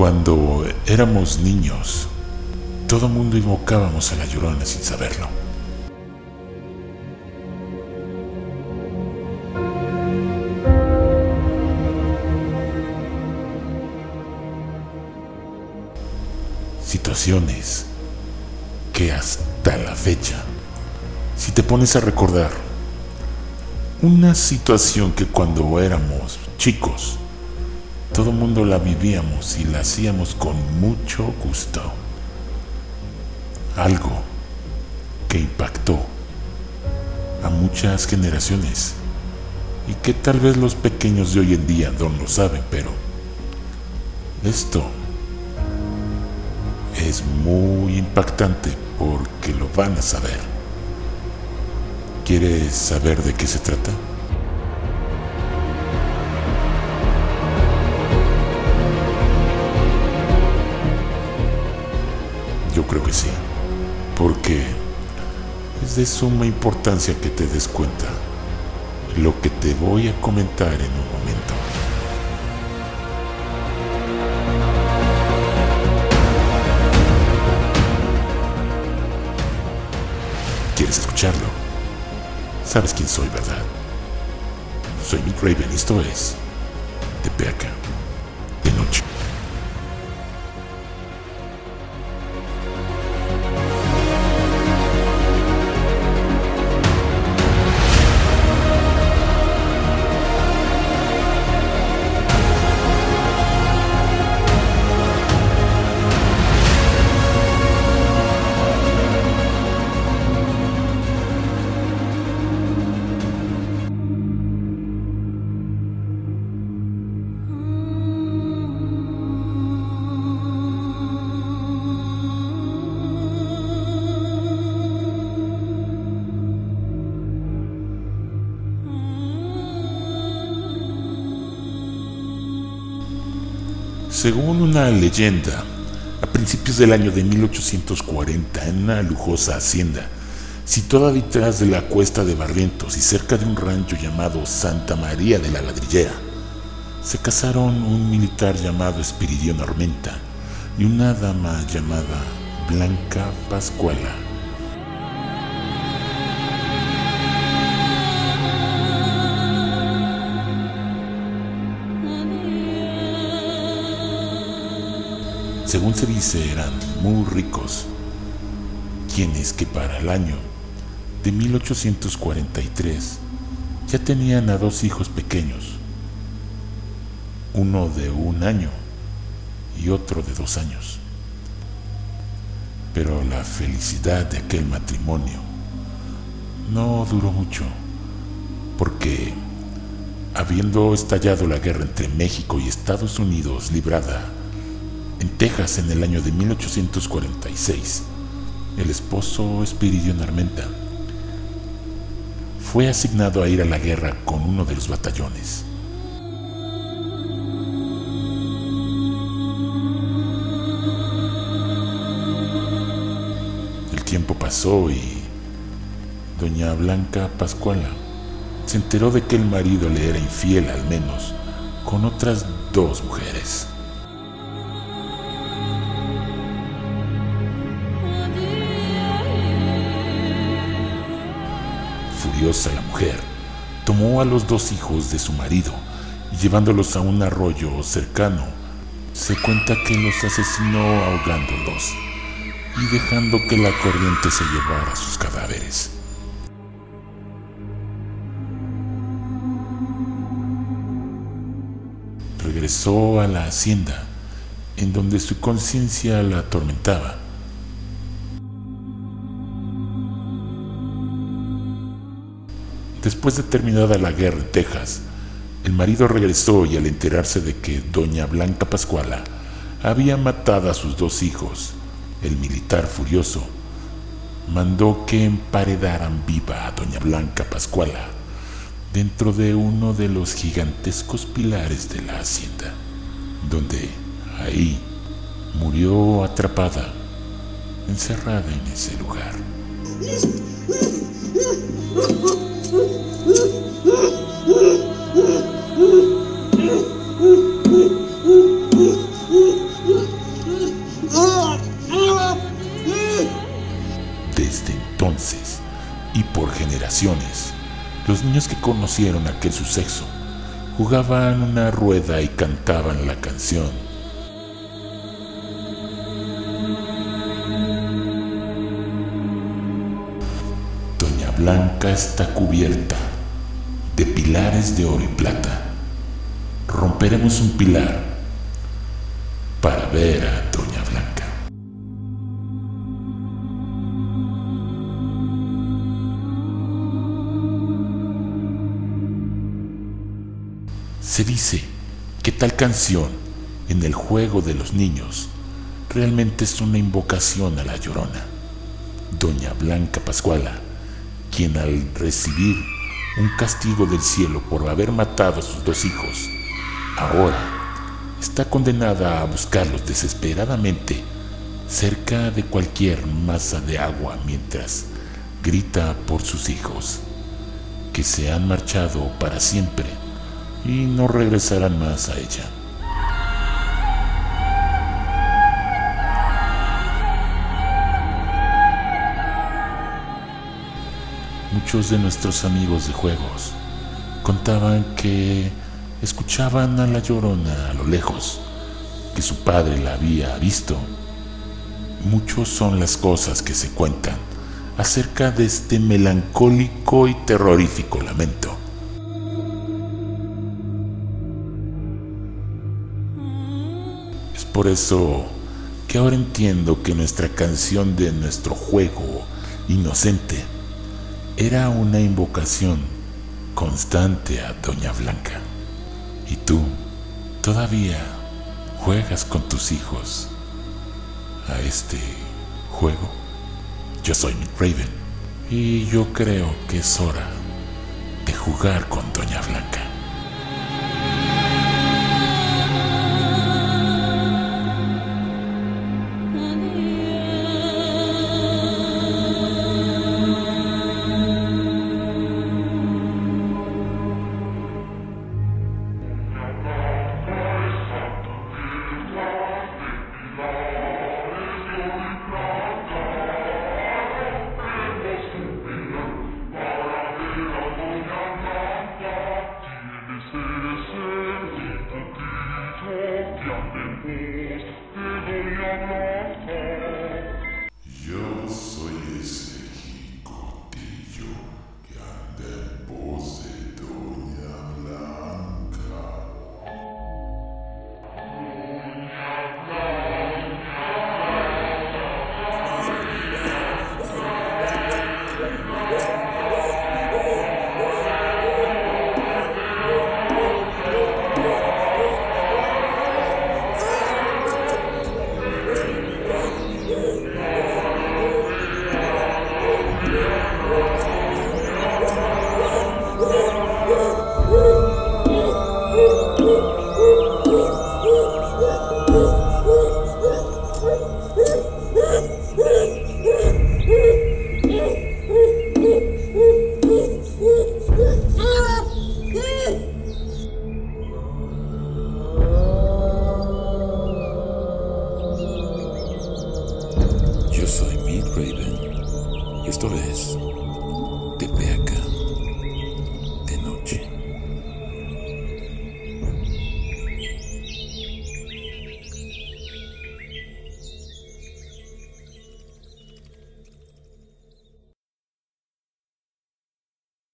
Cuando éramos niños, todo mundo invocábamos a la llorona sin saberlo. Situaciones que hasta la fecha, si te pones a recordar, una situación que cuando éramos chicos, todo mundo la vivíamos y la hacíamos con mucho gusto. Algo que impactó a muchas generaciones y que tal vez los pequeños de hoy en día no lo saben, pero esto es muy impactante porque lo van a saber. ¿Quieres saber de qué se trata? Creo que sí, porque es de suma importancia que te des cuenta lo que te voy a comentar en un momento. ¿Quieres escucharlo? Sabes quién soy, ¿verdad? Soy Nick Raven esto es De Según una leyenda, a principios del año de 1840, en una lujosa hacienda, situada detrás de la cuesta de Barrientos y cerca de un rancho llamado Santa María de la Ladrillera, se casaron un militar llamado Espiridión Armenta y una dama llamada Blanca Pascuala. Según se dice, eran muy ricos, quienes que para el año de 1843 ya tenían a dos hijos pequeños, uno de un año y otro de dos años. Pero la felicidad de aquel matrimonio no duró mucho, porque habiendo estallado la guerra entre México y Estados Unidos librada en Texas en el año de 1846, el esposo Espiridión Armenta fue asignado a ir a la guerra con uno de los batallones. El tiempo pasó y doña Blanca Pascuala se enteró de que el marido le era infiel al menos con otras dos mujeres. Furiosa la mujer, tomó a los dos hijos de su marido y llevándolos a un arroyo cercano, se cuenta que los asesinó ahogándolos y dejando que la corriente se llevara sus cadáveres. Regresó a la hacienda, en donde su conciencia la atormentaba. Después de terminada la guerra en Texas, el marido regresó y al enterarse de que doña Blanca Pascuala había matado a sus dos hijos, el militar furioso mandó que emparedaran viva a doña Blanca Pascuala dentro de uno de los gigantescos pilares de la hacienda, donde ahí murió atrapada, encerrada en ese lugar. Desde entonces, y por generaciones, los niños que conocieron aquel suceso jugaban una rueda y cantaban la canción. Doña Blanca está cubierta de pilares de oro y plata. Romperemos un pilar para ver a Se dice que tal canción en el juego de los niños realmente es una invocación a la llorona, Doña Blanca Pascuala, quien al recibir un castigo del cielo por haber matado a sus dos hijos, ahora está condenada a buscarlos desesperadamente cerca de cualquier masa de agua mientras grita por sus hijos, que se han marchado para siempre y no regresarán más a ella. Muchos de nuestros amigos de juegos contaban que escuchaban a la llorona a lo lejos, que su padre la había visto. Muchos son las cosas que se cuentan acerca de este melancólico y terrorífico lamento. Por eso que ahora entiendo que nuestra canción de nuestro juego inocente era una invocación constante a Doña Blanca. ¿Y tú todavía juegas con tus hijos a este juego? Yo soy Raven y yo creo que es hora de jugar con Doña Blanca.